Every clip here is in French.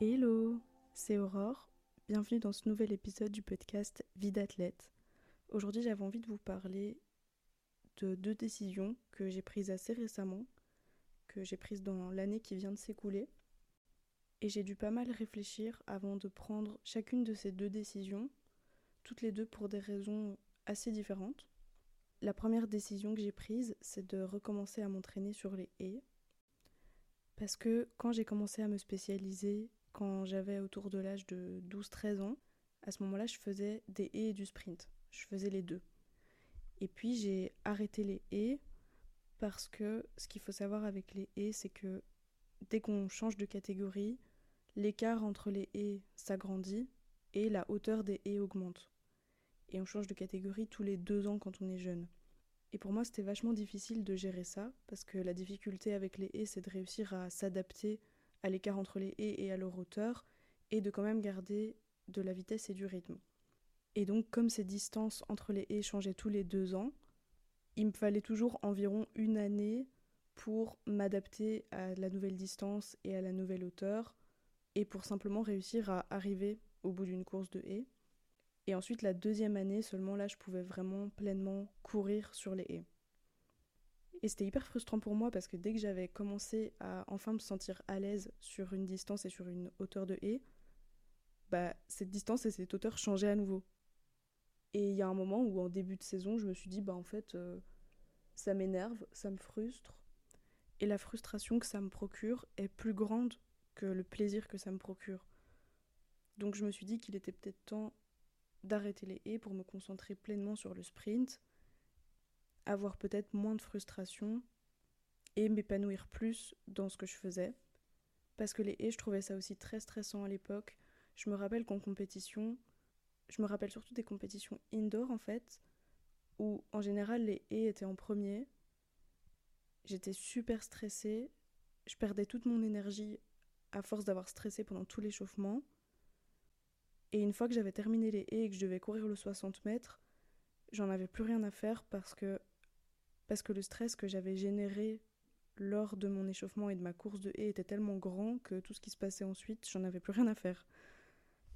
Hello, c'est Aurore. Bienvenue dans ce nouvel épisode du podcast Vie d'athlète. Aujourd'hui, j'avais envie de vous parler de deux décisions que j'ai prises assez récemment, que j'ai prises dans l'année qui vient de s'écouler. Et j'ai dû pas mal réfléchir avant de prendre chacune de ces deux décisions, toutes les deux pour des raisons assez différentes. La première décision que j'ai prise, c'est de recommencer à m'entraîner sur les haies. Parce que quand j'ai commencé à me spécialiser, quand j'avais autour de l'âge de 12-13 ans, à ce moment-là, je faisais des haies et du sprint. Je faisais les deux. Et puis j'ai arrêté les haies parce que ce qu'il faut savoir avec les haies, c'est que dès qu'on change de catégorie, l'écart entre les haies s'agrandit et la hauteur des haies augmente. Et on change de catégorie tous les deux ans quand on est jeune. Et pour moi, c'était vachement difficile de gérer ça, parce que la difficulté avec les haies, c'est de réussir à s'adapter à l'écart entre les haies et à leur hauteur, et de quand même garder de la vitesse et du rythme. Et donc, comme ces distances entre les haies changeaient tous les deux ans, il me fallait toujours environ une année pour m'adapter à la nouvelle distance et à la nouvelle hauteur, et pour simplement réussir à arriver au bout d'une course de haies. Et ensuite, la deuxième année seulement, là, je pouvais vraiment pleinement courir sur les haies. Et c'était hyper frustrant pour moi parce que dès que j'avais commencé à enfin me sentir à l'aise sur une distance et sur une hauteur de haies, bah, cette distance et cette hauteur changeaient à nouveau. Et il y a un moment où, en début de saison, je me suis dit, bah en fait, euh, ça m'énerve, ça me frustre. Et la frustration que ça me procure est plus grande que le plaisir que ça me procure. Donc je me suis dit qu'il était peut-être temps d'arrêter les haies pour me concentrer pleinement sur le sprint, avoir peut-être moins de frustration et m'épanouir plus dans ce que je faisais. Parce que les haies, je trouvais ça aussi très stressant à l'époque. Je me rappelle qu'en compétition, je me rappelle surtout des compétitions indoor en fait, où en général les haies étaient en premier. J'étais super stressée, je perdais toute mon énergie à force d'avoir stressé pendant tout l'échauffement. Et une fois que j'avais terminé les haies et que je devais courir le 60 mètres, j'en avais plus rien à faire parce que, parce que le stress que j'avais généré lors de mon échauffement et de ma course de haies était tellement grand que tout ce qui se passait ensuite, j'en avais plus rien à faire.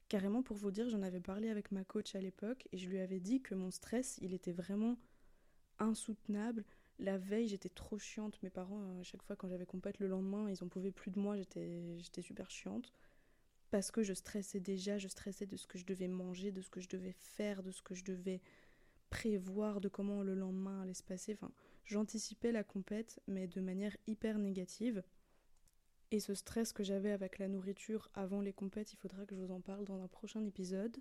Carrément, pour vous dire, j'en avais parlé avec ma coach à l'époque et je lui avais dit que mon stress, il était vraiment insoutenable. La veille, j'étais trop chiante. Mes parents, à chaque fois quand j'avais compète le lendemain, ils en pouvaient plus de moi, j'étais super chiante. Parce que je stressais déjà, je stressais de ce que je devais manger, de ce que je devais faire, de ce que je devais prévoir, de comment le lendemain allait se passer. Enfin, j'anticipais la compète, mais de manière hyper négative. Et ce stress que j'avais avec la nourriture avant les compètes, il faudra que je vous en parle dans un prochain épisode.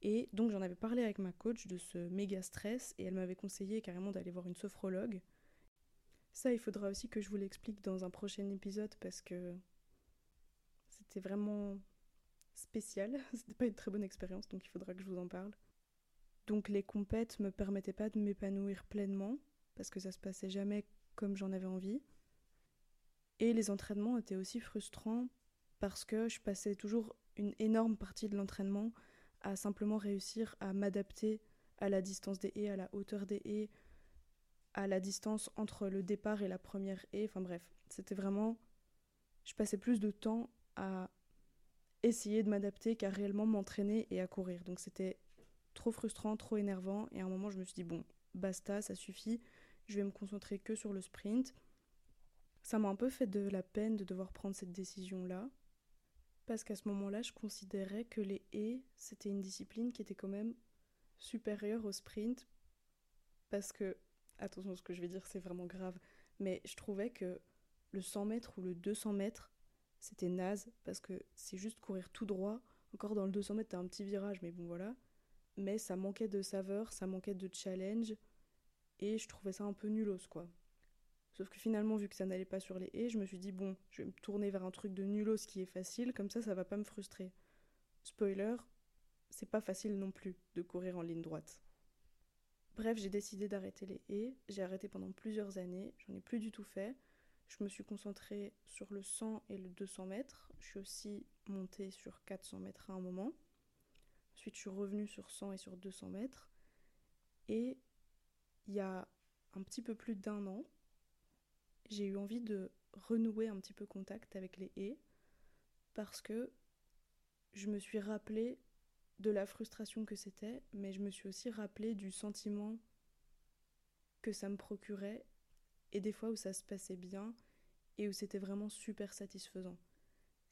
Et donc j'en avais parlé avec ma coach de ce méga stress et elle m'avait conseillé carrément d'aller voir une sophrologue. Ça, il faudra aussi que je vous l'explique dans un prochain épisode parce que c'était vraiment spécial. C'était pas une très bonne expérience, donc il faudra que je vous en parle. Donc les compètes me permettaient pas de m'épanouir pleinement parce que ça se passait jamais comme j'en avais envie. Et les entraînements étaient aussi frustrants parce que je passais toujours une énorme partie de l'entraînement à simplement réussir à m'adapter à la distance des haies, à la hauteur des haies, à la distance entre le départ et la première haie. Enfin bref, c'était vraiment. Je passais plus de temps à essayer de m'adapter qu'à réellement m'entraîner et à courir. Donc c'était trop frustrant, trop énervant. Et à un moment, je me suis dit, bon, basta, ça suffit. Je vais me concentrer que sur le sprint. Ça m'a un peu fait de la peine de devoir prendre cette décision-là, parce qu'à ce moment-là, je considérais que les haies, c'était une discipline qui était quand même supérieure au sprint, parce que, attention, ce que je vais dire, c'est vraiment grave, mais je trouvais que le 100 mètres ou le 200 mètres, c'était naze, parce que c'est juste courir tout droit. Encore dans le 200 mètres, t'as un petit virage, mais bon voilà. Mais ça manquait de saveur, ça manquait de challenge, et je trouvais ça un peu nulos, quoi. Sauf que finalement, vu que ça n'allait pas sur les haies, je me suis dit, bon, je vais me tourner vers un truc de nulos qui est facile, comme ça, ça va pas me frustrer. Spoiler, c'est pas facile non plus de courir en ligne droite. Bref, j'ai décidé d'arrêter les haies. J'ai arrêté pendant plusieurs années. J'en ai plus du tout fait. Je me suis concentrée sur le 100 et le 200 mètres. Je suis aussi montée sur 400 mètres à un moment. Ensuite, je suis revenue sur 100 et sur 200 mètres. Et il y a un petit peu plus d'un an, j'ai eu envie de renouer un petit peu contact avec les haies parce que je me suis rappelé de la frustration que c'était, mais je me suis aussi rappelé du sentiment que ça me procurait et des fois où ça se passait bien et où c'était vraiment super satisfaisant.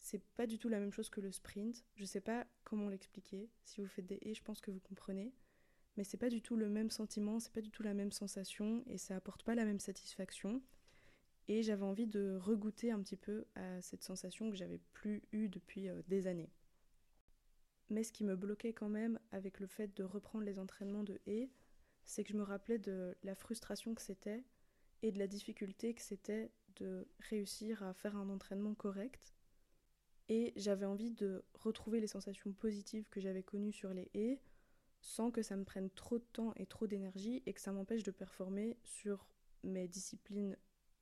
C'est pas du tout la même chose que le sprint. Je sais pas comment l'expliquer. Si vous faites des et, je pense que vous comprenez. Mais c'est pas du tout le même sentiment, c'est pas du tout la même sensation et ça apporte pas la même satisfaction. Et j'avais envie de regoûter un petit peu à cette sensation que j'avais plus eue depuis euh, des années. Mais ce qui me bloquait quand même avec le fait de reprendre les entraînements de et, c'est que je me rappelais de la frustration que c'était et de la difficulté que c'était de réussir à faire un entraînement correct. Et j'avais envie de retrouver les sensations positives que j'avais connues sur les haies sans que ça me prenne trop de temps et trop d'énergie et que ça m'empêche de performer sur mes disciplines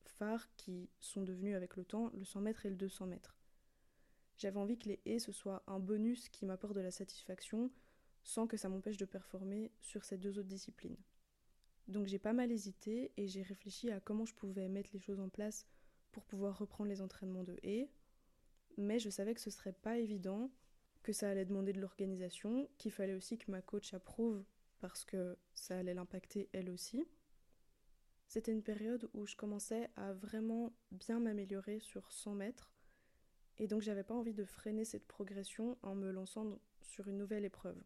phares qui sont devenues avec le temps le 100 mètres et le 200 mètres. J'avais envie que les haies ce soit un bonus qui m'apporte de la satisfaction sans que ça m'empêche de performer sur ces deux autres disciplines. Donc j'ai pas mal hésité et j'ai réfléchi à comment je pouvais mettre les choses en place pour pouvoir reprendre les entraînements de haies, mais je savais que ce serait pas évident, que ça allait demander de l'organisation, qu'il fallait aussi que ma coach approuve parce que ça allait l'impacter elle aussi. C'était une période où je commençais à vraiment bien m'améliorer sur 100 mètres et donc j'avais pas envie de freiner cette progression en me lançant sur une nouvelle épreuve,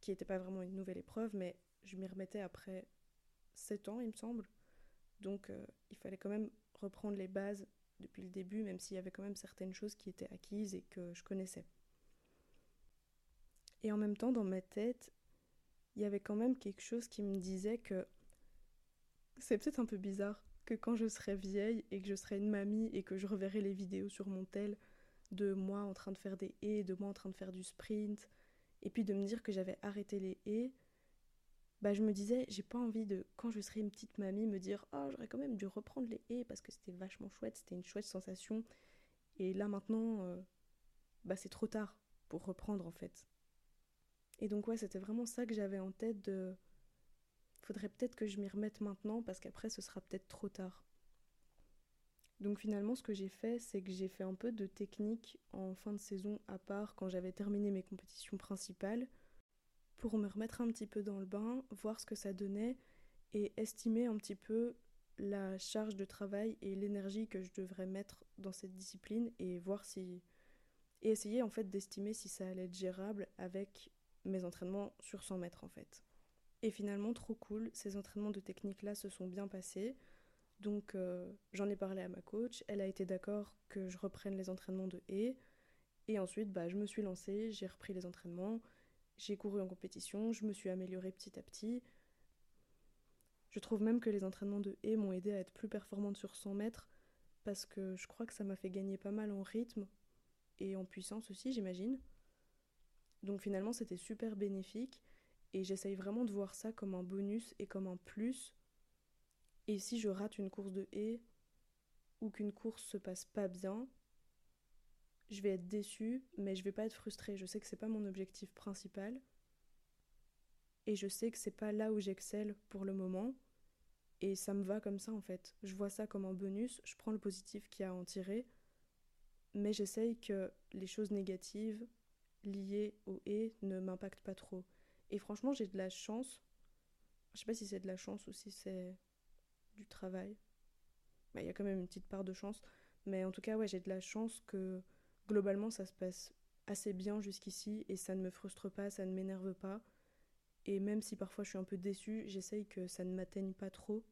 qui n'était pas vraiment une nouvelle épreuve, mais je m'y remettais après 7 ans, il me semble. Donc euh, il fallait quand même reprendre les bases depuis le début, même s'il y avait quand même certaines choses qui étaient acquises et que je connaissais. Et en même temps, dans ma tête, il y avait quand même quelque chose qui me disait que c'est peut-être un peu bizarre que quand je serai vieille et que je serai une mamie et que je reverrai les vidéos sur mon tel de moi en train de faire des haies, de moi en train de faire du sprint, et puis de me dire que j'avais arrêté les haies, bah je me disais, j'ai pas envie de, quand je serai une petite mamie, me dire Oh, j'aurais quand même dû reprendre les haies parce que c'était vachement chouette, c'était une chouette sensation. Et là maintenant, euh, bah c'est trop tard pour reprendre en fait. Et donc, ouais, c'était vraiment ça que j'avais en tête de faudrait peut-être que je m'y remette maintenant parce qu'après ce sera peut-être trop tard. Donc finalement ce que j'ai fait c'est que j'ai fait un peu de technique en fin de saison à part quand j'avais terminé mes compétitions principales pour me remettre un petit peu dans le bain, voir ce que ça donnait et estimer un petit peu la charge de travail et l'énergie que je devrais mettre dans cette discipline et voir si et essayer en fait d'estimer si ça allait être gérable avec mes entraînements sur 100 mètres en fait. Et finalement, trop cool, ces entraînements de technique-là se sont bien passés. Donc euh, j'en ai parlé à ma coach, elle a été d'accord que je reprenne les entraînements de haies. Et ensuite, bah, je me suis lancée, j'ai repris les entraînements, j'ai couru en compétition, je me suis améliorée petit à petit. Je trouve même que les entraînements de haies m'ont aidé à être plus performante sur 100 mètres parce que je crois que ça m'a fait gagner pas mal en rythme et en puissance aussi, j'imagine. Donc finalement, c'était super bénéfique. Et j'essaye vraiment de voir ça comme un bonus et comme un plus. Et si je rate une course de haie ou qu'une course se passe pas bien, je vais être déçue, mais je vais pas être frustrée. Je sais que c'est pas mon objectif principal. Et je sais que c'est pas là où j'excelle pour le moment. Et ça me va comme ça en fait. Je vois ça comme un bonus, je prends le positif qu'il y a à en tirer, mais j'essaye que les choses négatives liées au et ne m'impactent pas trop. Et franchement, j'ai de la chance. Je sais pas si c'est de la chance ou si c'est du travail. Il y a quand même une petite part de chance. Mais en tout cas, ouais, j'ai de la chance que globalement ça se passe assez bien jusqu'ici et ça ne me frustre pas, ça ne m'énerve pas. Et même si parfois je suis un peu déçue, j'essaye que ça ne m'atteigne pas trop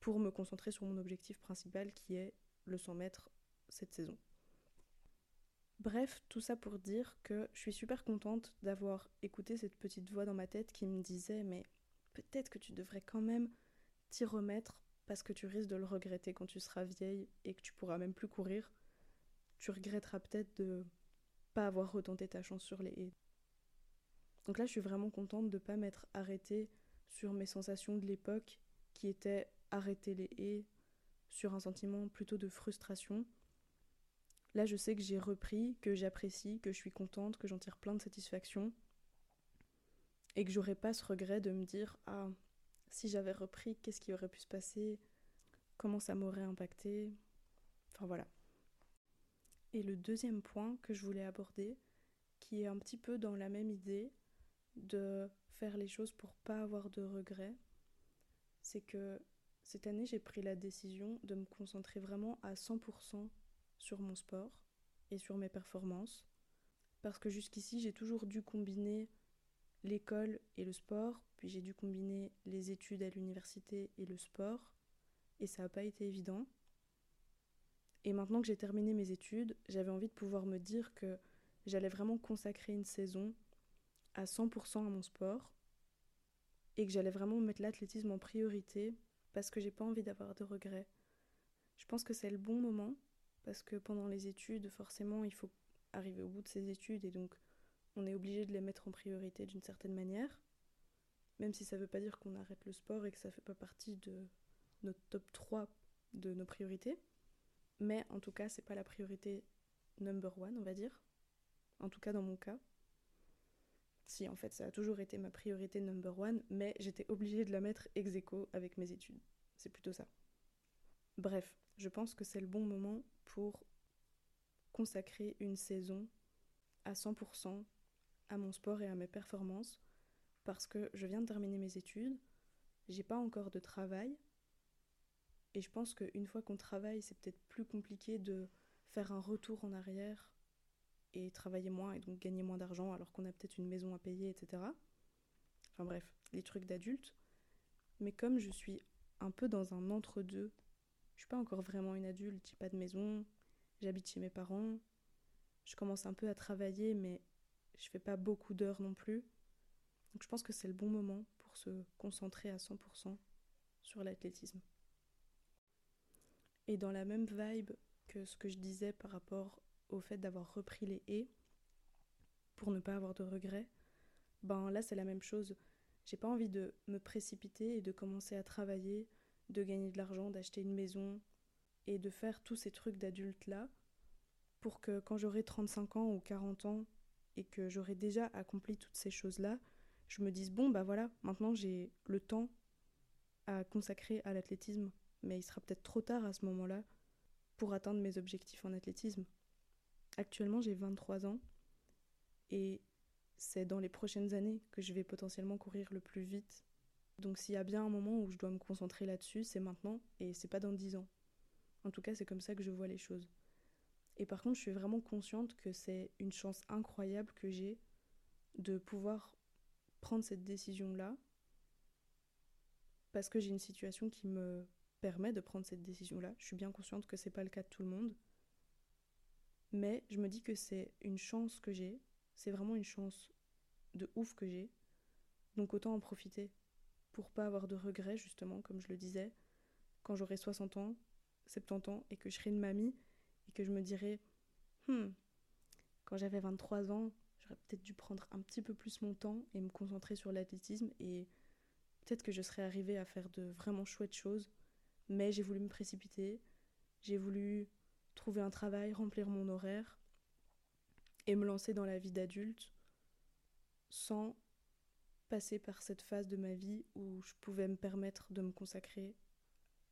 pour me concentrer sur mon objectif principal qui est le 100 mètres cette saison. Bref, tout ça pour dire que je suis super contente d'avoir écouté cette petite voix dans ma tête qui me disait mais peut-être que tu devrais quand même t'y remettre parce que tu risques de le regretter quand tu seras vieille et que tu pourras même plus courir. Tu regretteras peut-être de pas avoir retenté ta chance sur les haies. Donc là, je suis vraiment contente de ne pas m'être arrêtée sur mes sensations de l'époque qui étaient arrêter les haies sur un sentiment plutôt de frustration Là, je sais que j'ai repris, que j'apprécie, que je suis contente, que j'en tire plein de satisfaction. Et que j'aurais pas ce regret de me dire Ah, si j'avais repris, qu'est-ce qui aurait pu se passer? Comment ça m'aurait impacté? Enfin voilà. Et le deuxième point que je voulais aborder, qui est un petit peu dans la même idée de faire les choses pour pas avoir de regrets, c'est que cette année j'ai pris la décision de me concentrer vraiment à 100% sur mon sport et sur mes performances. Parce que jusqu'ici j'ai toujours dû combiner l'école et le sport, puis j'ai dû combiner les études à l'université et le sport, et ça n'a pas été évident. Et maintenant que j'ai terminé mes études, j'avais envie de pouvoir me dire que j'allais vraiment consacrer une saison à 100% à mon sport et que j'allais vraiment mettre l'athlétisme en priorité parce que j'ai pas envie d'avoir de regrets. Je pense que c'est le bon moment parce que pendant les études, forcément, il faut arriver au bout de ses études et donc on est obligé de les mettre en priorité d'une certaine manière, même si ça veut pas dire qu'on arrête le sport et que ça fait pas partie de notre top 3 de nos priorités. Mais en tout cas, c'est pas la priorité number one, on va dire. En tout cas, dans mon cas. Si, en fait, ça a toujours été ma priorité number one, mais j'étais obligée de la mettre ex aequo avec mes études. C'est plutôt ça. Bref, je pense que c'est le bon moment pour consacrer une saison à 100% à mon sport et à mes performances parce que je viens de terminer mes études, j'ai pas encore de travail, et je pense qu'une fois qu'on travaille, c'est peut-être plus compliqué de faire un retour en arrière et travailler moins et donc gagner moins d'argent alors qu'on a peut-être une maison à payer, etc. Enfin bref, les trucs d'adulte. Mais comme je suis un peu dans un entre-deux, je suis pas encore vraiment une adulte, j'ai pas de maison, j'habite chez mes parents, je commence un peu à travailler mais je fais pas beaucoup d'heures non plus. Donc je pense que c'est le bon moment pour se concentrer à 100% sur l'athlétisme. Et dans la même vibe que ce que je disais par rapport au fait d'avoir repris les haies pour ne pas avoir de regrets, ben là c'est la même chose. J'ai pas envie de me précipiter et de commencer à travailler, de gagner de l'argent, d'acheter une maison et de faire tous ces trucs d'adulte là pour que quand j'aurai 35 ans ou 40 ans et que j'aurai déjà accompli toutes ces choses là, je me dise bon bah voilà, maintenant j'ai le temps à consacrer à l'athlétisme mais il sera peut-être trop tard à ce moment-là pour atteindre mes objectifs en athlétisme. Actuellement, j'ai 23 ans et c'est dans les prochaines années que je vais potentiellement courir le plus vite. Donc s'il y a bien un moment où je dois me concentrer là-dessus, c'est maintenant et c'est pas dans 10 ans. En tout cas, c'est comme ça que je vois les choses. Et par contre, je suis vraiment consciente que c'est une chance incroyable que j'ai de pouvoir prendre cette décision-là parce que j'ai une situation qui me permet de prendre cette décision-là. Je suis bien consciente que c'est pas le cas de tout le monde. Mais je me dis que c'est une chance que j'ai. C'est vraiment une chance de ouf que j'ai. Donc autant en profiter pour pas avoir de regrets, justement, comme je le disais, quand j'aurai 60 ans, 70 ans, et que je serai une mamie, et que je me dirai, hmm, quand j'avais 23 ans, j'aurais peut-être dû prendre un petit peu plus mon temps et me concentrer sur l'athlétisme, et peut-être que je serais arrivée à faire de vraiment chouettes choses mais j'ai voulu me précipiter, j'ai voulu trouver un travail, remplir mon horaire et me lancer dans la vie d'adulte sans passer par cette phase de ma vie où je pouvais me permettre de me consacrer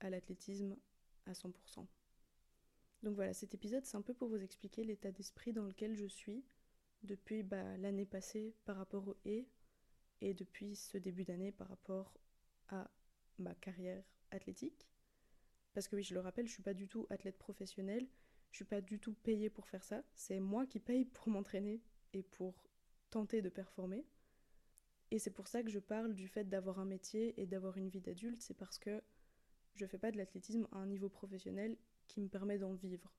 à l'athlétisme à 100%. Donc voilà, cet épisode, c'est un peu pour vous expliquer l'état d'esprit dans lequel je suis depuis bah, l'année passée par rapport au et et depuis ce début d'année par rapport à ma carrière athlétique. Parce que oui, je le rappelle, je suis pas du tout athlète professionnel, je suis pas du tout payée pour faire ça. C'est moi qui paye pour m'entraîner et pour tenter de performer. Et c'est pour ça que je parle du fait d'avoir un métier et d'avoir une vie d'adulte, c'est parce que je fais pas de l'athlétisme à un niveau professionnel qui me permet d'en vivre.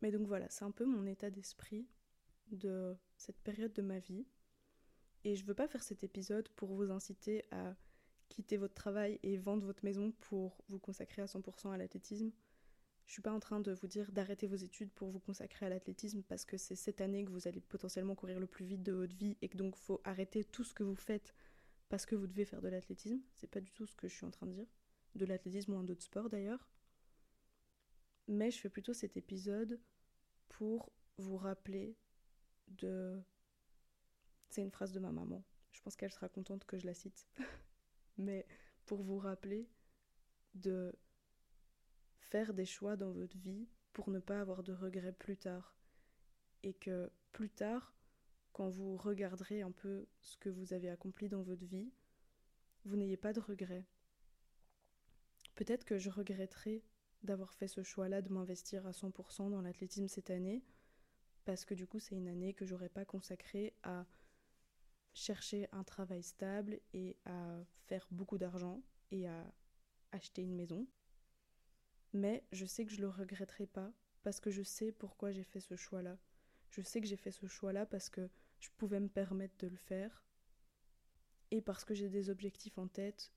Mais donc voilà, c'est un peu mon état d'esprit de cette période de ma vie. Et je veux pas faire cet épisode pour vous inciter à quitter votre travail et vendre votre maison pour vous consacrer à 100% à l'athlétisme. Je suis pas en train de vous dire d'arrêter vos études pour vous consacrer à l'athlétisme parce que c'est cette année que vous allez potentiellement courir le plus vite de votre vie et que donc faut arrêter tout ce que vous faites parce que vous devez faire de l'athlétisme. C'est pas du tout ce que je suis en train de dire. De l'athlétisme ou un autre sport d'ailleurs. Mais je fais plutôt cet épisode pour vous rappeler de. C'est une phrase de ma maman. Je pense qu'elle sera contente que je la cite. mais pour vous rappeler de faire des choix dans votre vie pour ne pas avoir de regrets plus tard. Et que plus tard, quand vous regarderez un peu ce que vous avez accompli dans votre vie, vous n'ayez pas de regrets. Peut-être que je regretterai d'avoir fait ce choix-là de m'investir à 100% dans l'athlétisme cette année, parce que du coup c'est une année que j'aurais pas consacrée à chercher un travail stable et à faire beaucoup d'argent et à acheter une maison. Mais je sais que je le regretterai pas parce que je sais pourquoi j'ai fait ce choix-là. Je sais que j'ai fait ce choix-là parce que je pouvais me permettre de le faire et parce que j'ai des objectifs en tête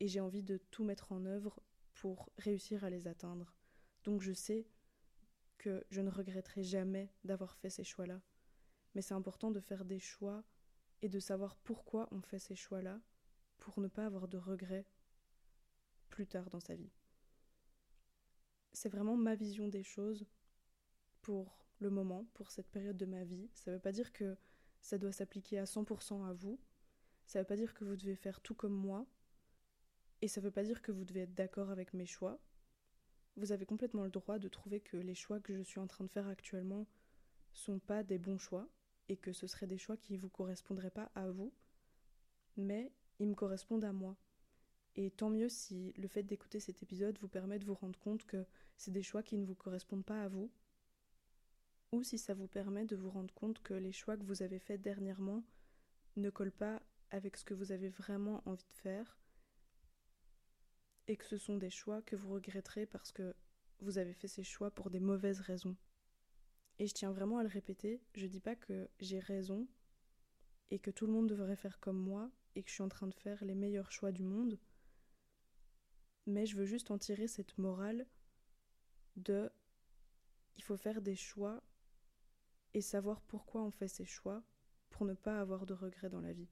et j'ai envie de tout mettre en œuvre pour réussir à les atteindre. Donc je sais que je ne regretterai jamais d'avoir fait ces choix-là. Mais c'est important de faire des choix et de savoir pourquoi on fait ces choix-là pour ne pas avoir de regrets plus tard dans sa vie. C'est vraiment ma vision des choses pour le moment, pour cette période de ma vie. Ça ne veut pas dire que ça doit s'appliquer à 100% à vous. Ça ne veut pas dire que vous devez faire tout comme moi. Et ça ne veut pas dire que vous devez être d'accord avec mes choix. Vous avez complètement le droit de trouver que les choix que je suis en train de faire actuellement sont pas des bons choix et que ce seraient des choix qui ne vous correspondraient pas à vous, mais ils me correspondent à moi. Et tant mieux si le fait d'écouter cet épisode vous permet de vous rendre compte que c'est des choix qui ne vous correspondent pas à vous, ou si ça vous permet de vous rendre compte que les choix que vous avez faits dernièrement ne collent pas avec ce que vous avez vraiment envie de faire, et que ce sont des choix que vous regretterez parce que vous avez fait ces choix pour des mauvaises raisons. Et je tiens vraiment à le répéter, je dis pas que j'ai raison et que tout le monde devrait faire comme moi et que je suis en train de faire les meilleurs choix du monde, mais je veux juste en tirer cette morale de il faut faire des choix et savoir pourquoi on fait ces choix pour ne pas avoir de regrets dans la vie.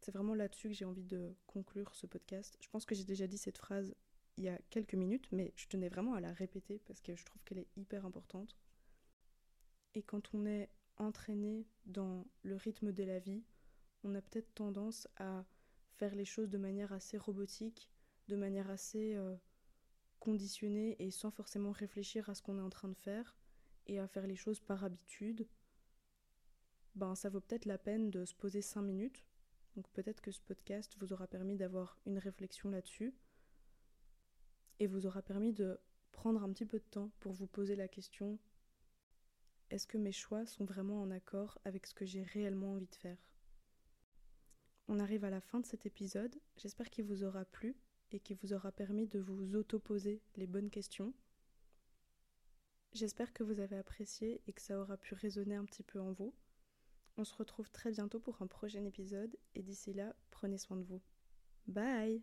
C'est vraiment là-dessus que j'ai envie de conclure ce podcast. Je pense que j'ai déjà dit cette phrase il y a quelques minutes, mais je tenais vraiment à la répéter parce que je trouve qu'elle est hyper importante. Et quand on est entraîné dans le rythme de la vie, on a peut-être tendance à faire les choses de manière assez robotique, de manière assez euh, conditionnée et sans forcément réfléchir à ce qu'on est en train de faire et à faire les choses par habitude, ben ça vaut peut-être la peine de se poser cinq minutes. Donc peut-être que ce podcast vous aura permis d'avoir une réflexion là-dessus et vous aura permis de prendre un petit peu de temps pour vous poser la question est-ce que mes choix sont vraiment en accord avec ce que j'ai réellement envie de faire? On arrive à la fin de cet épisode, j'espère qu'il vous aura plu et qu'il vous aura permis de vous auto-poser les bonnes questions. J'espère que vous avez apprécié et que ça aura pu résonner un petit peu en vous. On se retrouve très bientôt pour un prochain épisode et d'ici là, prenez soin de vous. Bye